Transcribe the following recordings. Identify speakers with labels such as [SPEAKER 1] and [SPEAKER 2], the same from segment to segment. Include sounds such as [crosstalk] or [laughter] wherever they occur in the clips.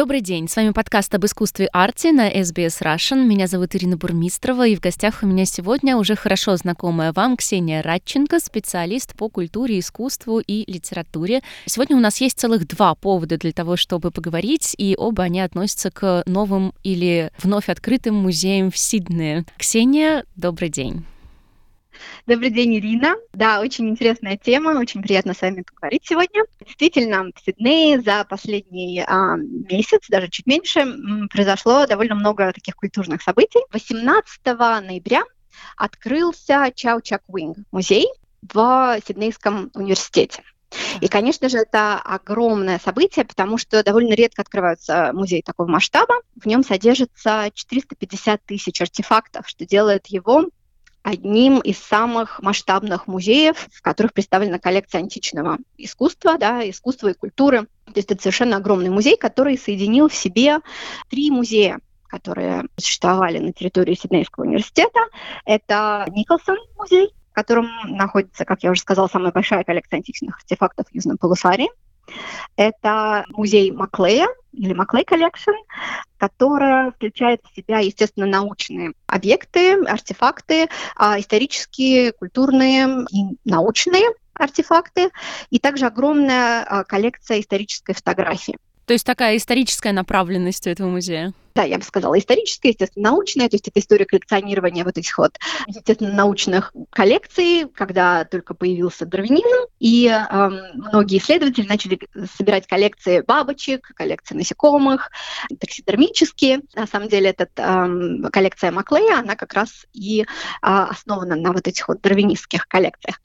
[SPEAKER 1] Добрый день, с вами подкаст об искусстве арте на SBS Russian. Меня зовут Ирина Бурмистрова, и в гостях у меня сегодня уже хорошо знакомая вам Ксения Радченко, специалист по культуре, искусству и литературе. Сегодня у нас есть целых два повода для того, чтобы поговорить, и оба они относятся к новым или вновь открытым музеям в Сиднее. Ксения, добрый день.
[SPEAKER 2] Добрый день, Ирина. Да, очень интересная тема, очень приятно с вами поговорить сегодня. Действительно, в Сиднее за последний а, месяц, даже чуть меньше, произошло довольно много таких культурных событий. 18 ноября открылся Чау Чак Уинг музей в Сиднейском университете. И, конечно же, это огромное событие, потому что довольно редко открываются музеи такого масштаба. В нем содержится 450 тысяч артефактов, что делает его одним из самых масштабных музеев, в которых представлена коллекция античного искусства, да, искусства и культуры. То есть это совершенно огромный музей, который соединил в себе три музея которые существовали на территории Сиднейского университета. Это Николсон музей, в котором находится, как я уже сказала, самая большая коллекция античных артефактов в Южном полушарии. Это музей Маклея или Macleay Collection, которая включает в себя, естественно, научные объекты, артефакты, а, исторические, культурные и научные артефакты, и также огромная а, коллекция исторической фотографии.
[SPEAKER 1] То есть такая историческая направленность у этого музея?
[SPEAKER 2] Да, я бы сказала, историческая, естественно, научная, то есть это история коллекционирования вот этих вот, естественно, научных коллекций, когда только появился дарвинизм, и э, многие исследователи начали собирать коллекции бабочек, коллекции насекомых, таксидермические. На самом деле, эта э, коллекция Маклея, она как раз и э, основана на вот этих вот дарвинистских коллекциях.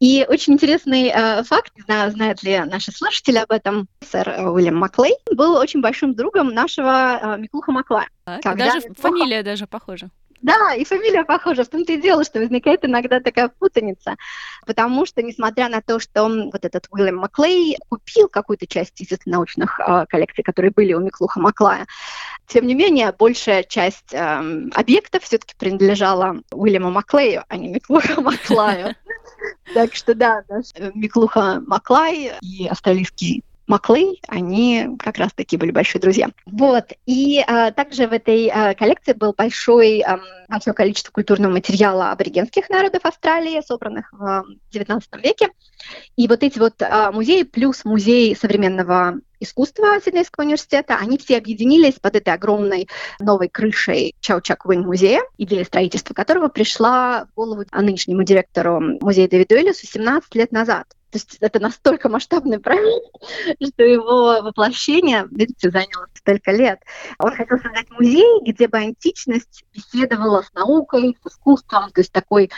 [SPEAKER 2] И очень интересный э, факт, не знаю, знают ли наши слушатели об этом, сэр Уильям Маклей был очень большим другом нашего э, Миклуха Маклая.
[SPEAKER 1] Так, даже фамилия даже похожа.
[SPEAKER 2] Да, и фамилия похожа. В том-то и дело, что возникает иногда такая путаница. Потому что, несмотря на то, что вот этот Уильям Маклей купил какую-то часть из научных э, коллекций, которые были у Миклуха Маклая, тем не менее, большая часть э, объектов все-таки принадлежала Уильяму Маклею, а не Миклуха [laughs] Маклаю. Так что да, Миклуха Маклай и австралийский Маклей, они как раз таки были большие друзья. Вот. И а, также в этой а, коллекции был большой, а, большое количество культурного материала аборигенских народов Австралии, собранных в XIX веке. И вот эти вот а, музеи плюс музей современного искусства Сиднейского университета, они все объединились под этой огромной новой крышей Чау Чак Уин музея, идея строительства которого пришла в голову нынешнему директору музея Дэвиду Эллису 17 лет назад. То есть это настолько масштабный проект, [laughs] что его воплощение, видите, заняло столько лет. Он хотел создать музей, где бы античность беседовала с наукой, с искусством, то есть такой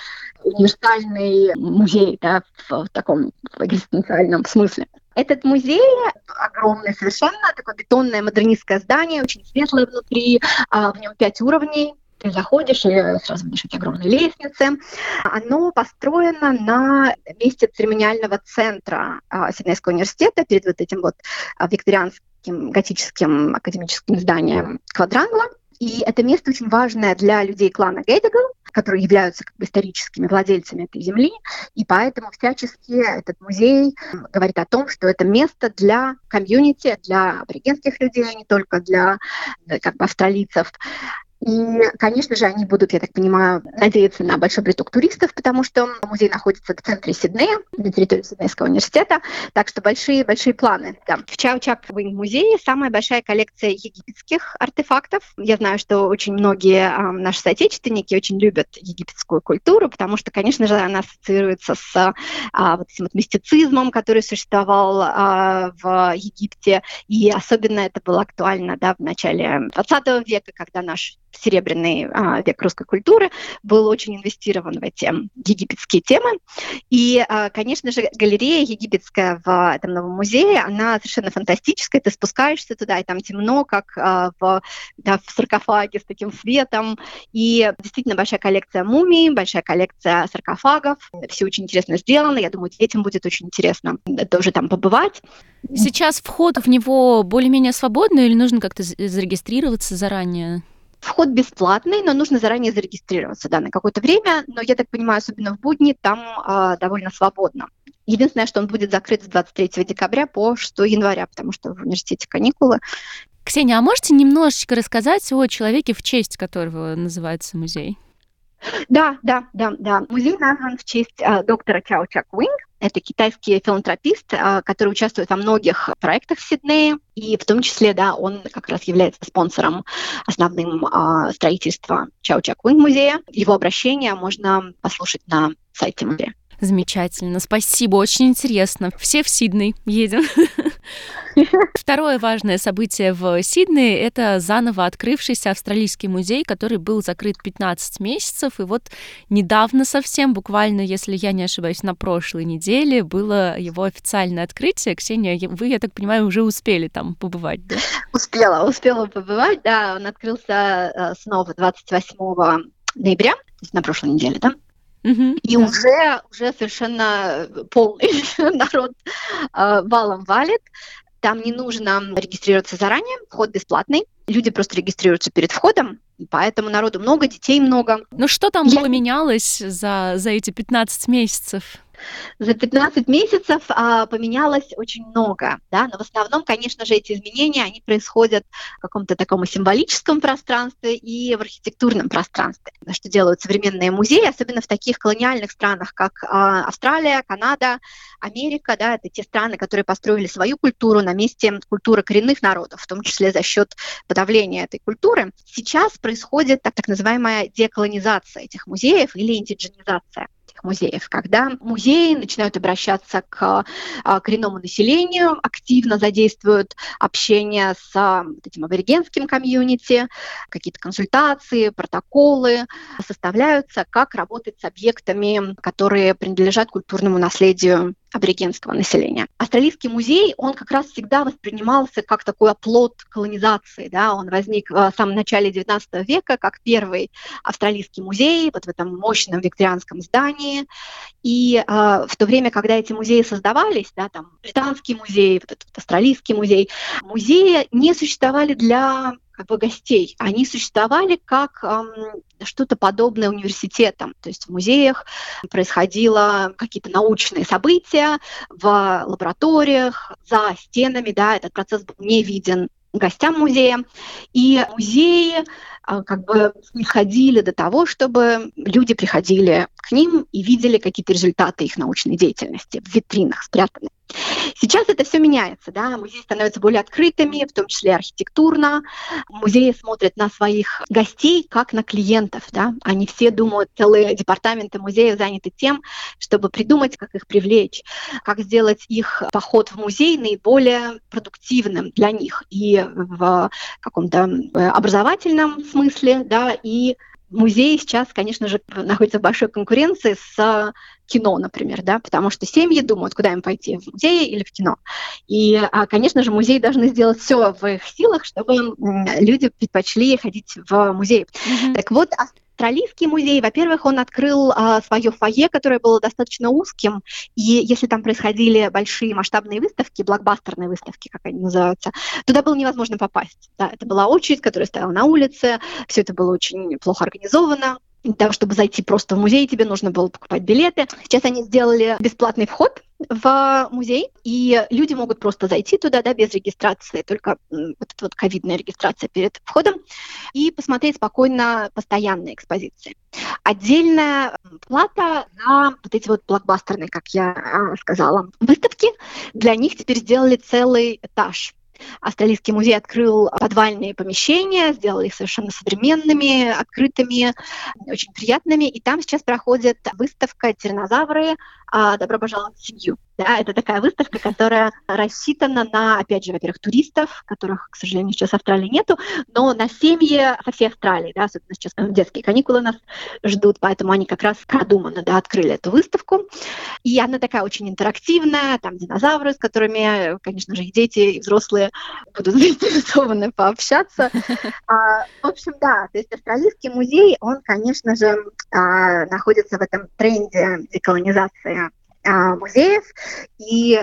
[SPEAKER 2] универсальный музей да, в, в таком экзистенциальном смысле. Этот музей огромный совершенно, такое бетонное модернистское здание, очень светлое внутри, а в нем пять уровней, ты заходишь и сразу видишь эти огромные лестницы. Оно построено на месте церемониального центра а, Сиднейского университета перед вот этим вот а, викторианским готическим академическим зданием квадрангла. И это место очень важное для людей клана Гейдегл, которые являются как бы, историческими владельцами этой земли, и поэтому всячески этот музей говорит о том, что это место для комьюнити, для аборигенских людей, а не только для э, как бы, австралийцев. И, конечно же, они будут, я так понимаю, надеяться на большой приток туристов, потому что музей находится в центре Сиднея, на территории Сиднейского университета, так что большие-большие планы. Да. В Чау-Чак музее самая большая коллекция египетских артефактов. Я знаю, что очень многие а, наши соотечественники очень любят египетскую культуру, потому что, конечно же, она ассоциируется с а, вот этим вот мистицизмом, который существовал а, в Египте, и особенно это было актуально да, в начале 20 века, когда наш серебряный а, век русской культуры, был очень инвестирован в эти египетские темы. И, а, конечно же, галерея египетская в этом новом музее, она совершенно фантастическая. Ты спускаешься туда, и там темно, как а, в, да, в саркофаге с таким светом. И действительно большая коллекция мумий, большая коллекция саркофагов. Все очень интересно сделано. Я думаю, детям будет очень интересно тоже там побывать.
[SPEAKER 1] Сейчас вход в него более-менее свободный или нужно как-то зарегистрироваться заранее?
[SPEAKER 2] Вход бесплатный, но нужно заранее зарегистрироваться да, на какое-то время. Но я так понимаю, особенно в будни, там э, довольно свободно. Единственное, что он будет закрыт с 23 декабря по 6 января, потому что в университете каникулы.
[SPEAKER 1] Ксения, а можете немножечко рассказать о человеке, в честь которого называется музей?
[SPEAKER 2] Да, да, да, да. Музей назван в честь э, доктора Чао Чак Уинг. Это китайский филантропист, э, который участвует во многих проектах в Сиднее, и в том числе, да, он как раз является спонсором основным э, строительства Чао Чак Уинг музея. Его обращение можно послушать на сайте музея.
[SPEAKER 1] Замечательно, спасибо, очень интересно. Все в Сидней едем. [laughs] Второе важное событие в Сиднее — это заново открывшийся австралийский музей, который был закрыт 15 месяцев, и вот недавно совсем, буквально, если я не ошибаюсь, на прошлой неделе было его официальное открытие. Ксения, вы, я так понимаю, уже успели там побывать, да?
[SPEAKER 2] Успела, успела побывать, да. Он открылся э, снова 28 ноября, то есть на прошлой неделе, да? И да. уже, уже совершенно полный [laughs] народ э, валом валит. Там не нужно регистрироваться заранее, вход бесплатный. Люди просто регистрируются перед входом, поэтому народу много, детей много.
[SPEAKER 1] Ну что там Я... поменялось за, за эти 15 месяцев?
[SPEAKER 2] За 15 месяцев а, поменялось очень много, да, но в основном, конечно же, эти изменения, они происходят в каком-то таком символическом пространстве и в архитектурном пространстве, что делают современные музеи, особенно в таких колониальных странах, как а, Австралия, Канада, Америка, да, это те страны, которые построили свою культуру на месте культуры коренных народов, в том числе за счет подавления этой культуры. Сейчас происходит так, так называемая деколонизация этих музеев или индидженизация этих музеев, когда музеи начинают обращаться к а, коренному населению, активно задействуют общение с а, этим аборигенским комьюнити, какие-то консультации, протоколы составляются, как работать с объектами, которые принадлежат культурному наследию аборигенского населения. Австралийский музей, он как раз всегда воспринимался как такой оплот колонизации, да, он возник в самом начале XIX века как первый австралийский музей вот в этом мощном викторианском здании, и э, в то время, когда эти музеи создавались, да, там британский музей, вот этот австралийский музей, музеи не существовали для как бы гостей, они существовали как эм, что-то подобное университетам. То есть в музеях происходило какие-то научные события в лабораториях, за стенами, да, этот процесс был не виден гостям музея. И музеи а, как бы исходили до того, чтобы люди приходили к ним и видели какие-то результаты их научной деятельности в витринах спрятанные. Сейчас это все меняется, да, музеи становятся более открытыми, в том числе архитектурно. Музеи смотрят на своих гостей как на клиентов, да. Они все думают, целые департаменты музеев заняты тем, чтобы придумать, как их привлечь, как сделать их поход в музей наиболее продуктивным для них и в каком-то э, образовательном смысле, да, и музеи сейчас, конечно же, находятся в большой конкуренции с кино, например, да, потому что семьи думают, куда им пойти, в музей или в кино. И, а, конечно же, музеи должны сделать все в их силах, чтобы люди предпочли ходить в музей. Mm-hmm. Так вот, Австралийский музей, во-первых, он открыл а, свое фойе, которое было достаточно узким, и если там происходили большие масштабные выставки, блокбастерные выставки, как они называются, туда было невозможно попасть. Да, это была очередь, которая стояла на улице, все это было очень плохо организовано, для того, чтобы зайти просто в музей, тебе нужно было покупать билеты. Сейчас они сделали бесплатный вход в музей, и люди могут просто зайти туда, да, без регистрации, только вот эта вот ковидная регистрация перед входом, и посмотреть спокойно постоянные экспозиции. Отдельная плата за вот эти вот блокбастерные, как я а, сказала, выставки. Для них теперь сделали целый этаж Австралийский музей открыл подвальные помещения, сделал их совершенно современными, открытыми, очень приятными. И там сейчас проходит выставка «Тиранозавры. А, добро пожаловать в семью». Да, это такая выставка, которая рассчитана на, опять же, во-первых, туристов, которых, к сожалению, сейчас в Австралии нету, но на семьи со всей Австралии, да, особенно сейчас детские каникулы нас ждут, поэтому они как раз продуманно, да, открыли эту выставку. И она такая очень интерактивная, там динозавры, с которыми, конечно же, и дети, и взрослые будут [laughs] заинтересованы пообщаться. А, в общем, да, то есть Австралийский музей, он, конечно же, а, находится в этом тренде деколонизации музеев. И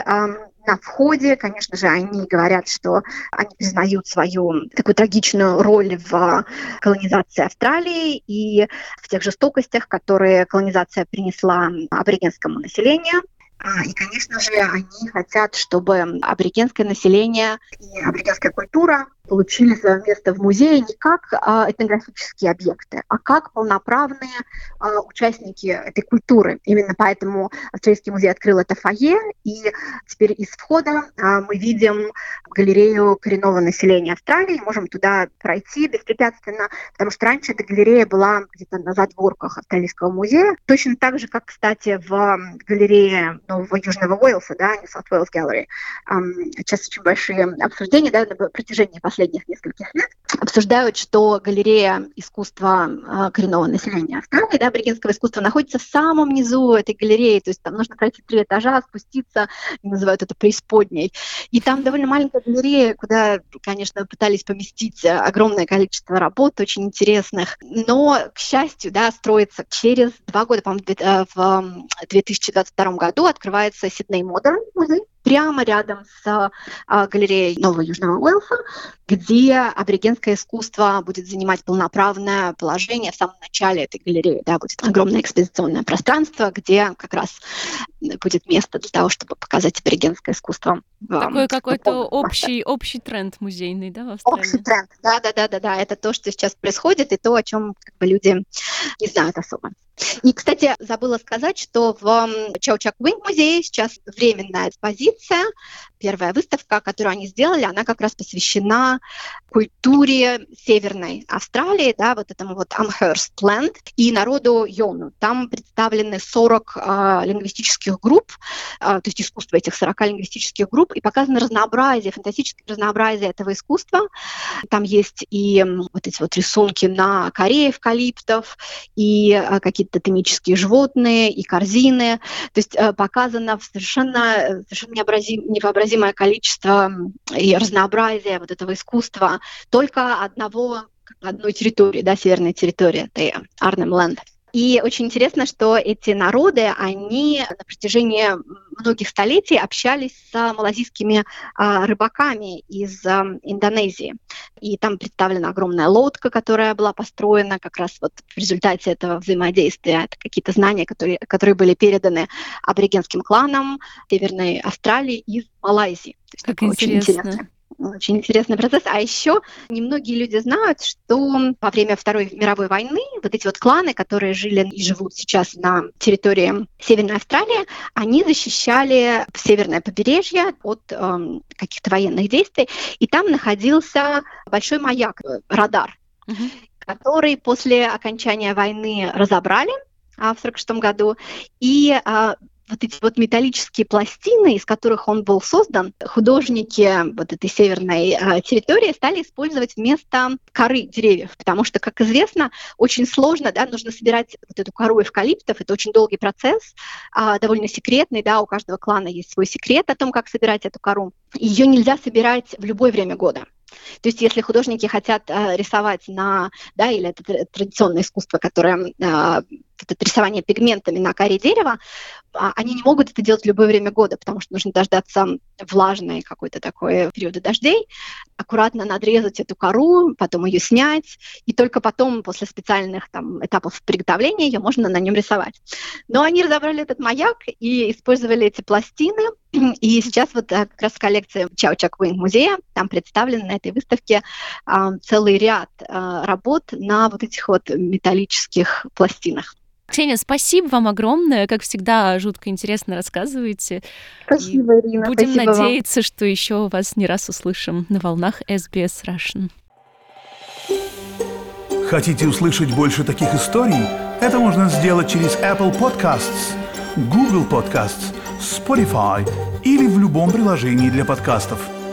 [SPEAKER 2] на входе, конечно же, они говорят, что они признают свою такую трагичную роль в колонизации Австралии и в тех жестокостях, которые колонизация принесла аборигенскому населению. А, и, конечно же, они хотят, чтобы аборигенское население и аборигенская культура получили свое место в музее не как а, этнографические объекты, а как полноправные а, участники этой культуры. Именно поэтому Австралийский музей открыл это фойе, и теперь из входа а, мы видим галерею коренного населения Австралии, можем туда пройти беспрепятственно, потому что раньше эта галерея была где-то на задворках Австралийского музея, точно так же, как, кстати, в галерее Нового Южного Уэльса, да, New South Wales Gallery. Сейчас очень большие обсуждения да, на протяжении последних нескольких лет обсуждают, что галерея искусства э, коренного населения Австралии, да, аборигенского искусства, находится в самом низу этой галереи, то есть там нужно пройти три этажа, спуститься, называют это преисподней. И там довольно маленькая галерея, куда, конечно, пытались поместить огромное количество работ, очень интересных, но, к счастью, да, строится через два года, по-моему, в 2022 году открывается Сидней Модерн музей, прямо рядом с а, галереей Нового Южного Уэлса, где аборигенское искусство будет занимать полноправное положение в самом начале этой галереи. Да, будет огромное экспозиционное пространство, где как раз будет место для того, чтобы показать аборигенское искусство.
[SPEAKER 1] Такой какой-то общий, общий тренд музейный, да, в Австралии?
[SPEAKER 2] Общий тренд, да-да-да-да. Это то, что сейчас происходит, и то, о чем как бы, люди не знают особо. И, кстати, забыла сказать, что в Чаучак Винг музее сейчас временная экспозиция. Первая выставка, которую они сделали, она как раз посвящена культуре Северной Австралии, да, вот этому вот Amherst Land и народу Йону. Там представлены 40 э, лингвистических групп, э, то есть искусство этих 40 лингвистических групп, и показано разнообразие, фантастическое разнообразие этого искусства. Там есть и вот эти вот рисунки на коре эвкалиптов, и какие какие-то тотемические животные и корзины. То есть э, показано совершенно, совершенно невообразимое количество и разнообразие вот этого искусства только одного одной территории, да, северной территории, это Арнем Ленд. И очень интересно, что эти народы, они на протяжении многих столетий общались с малазийскими а, рыбаками из а, Индонезии. И там представлена огромная лодка, которая была построена как раз вот в результате этого взаимодействия. Это какие-то знания, которые, которые были переданы аборигенским кланам Северной Австралии из Малайзии.
[SPEAKER 1] Как интересно. Очень интересно.
[SPEAKER 2] Очень интересный процесс. А еще немногие люди знают, что во время Второй мировой войны вот эти вот кланы, которые жили и живут сейчас на территории Северной Австралии, они защищали северное побережье от э, каких-то военных действий. И там находился большой маяк, э, радар, угу. который после окончания войны разобрали а, в 1946 году, и а, вот эти вот металлические пластины, из которых он был создан, художники вот этой северной э, территории стали использовать вместо коры деревьев, потому что, как известно, очень сложно, да, нужно собирать вот эту кору эвкалиптов, это очень долгий процесс, э, довольно секретный, да, у каждого клана есть свой секрет о том, как собирать эту кору. Ее нельзя собирать в любое время года. То есть если художники хотят э, рисовать на, да, или это традиционное искусство, которое э, это рисование пигментами на коре дерева, а, они не могут это делать в любое время года, потому что нужно дождаться влажной какой-то такой периода дождей, аккуратно надрезать эту кору, потом ее снять, и только потом, после специальных там, этапов приготовления, ее можно на нем рисовать. Но они разобрали этот маяк и использовали эти пластины, и сейчас вот э, как раз коллекция Чао Чак Винг музея, там представлен на этой выставке а, целый ряд а, работ на вот этих вот металлических пластинах.
[SPEAKER 1] Ксения, спасибо вам огромное. Как всегда, жутко интересно рассказываете.
[SPEAKER 2] Спасибо, И Ирина.
[SPEAKER 1] Будем
[SPEAKER 2] спасибо
[SPEAKER 1] надеяться,
[SPEAKER 2] вам.
[SPEAKER 1] что еще вас не раз услышим на волнах SBS Russian.
[SPEAKER 3] Хотите услышать больше таких историй? Это можно сделать через Apple Podcasts, Google Podcasts, Spotify или в любом приложении для подкастов –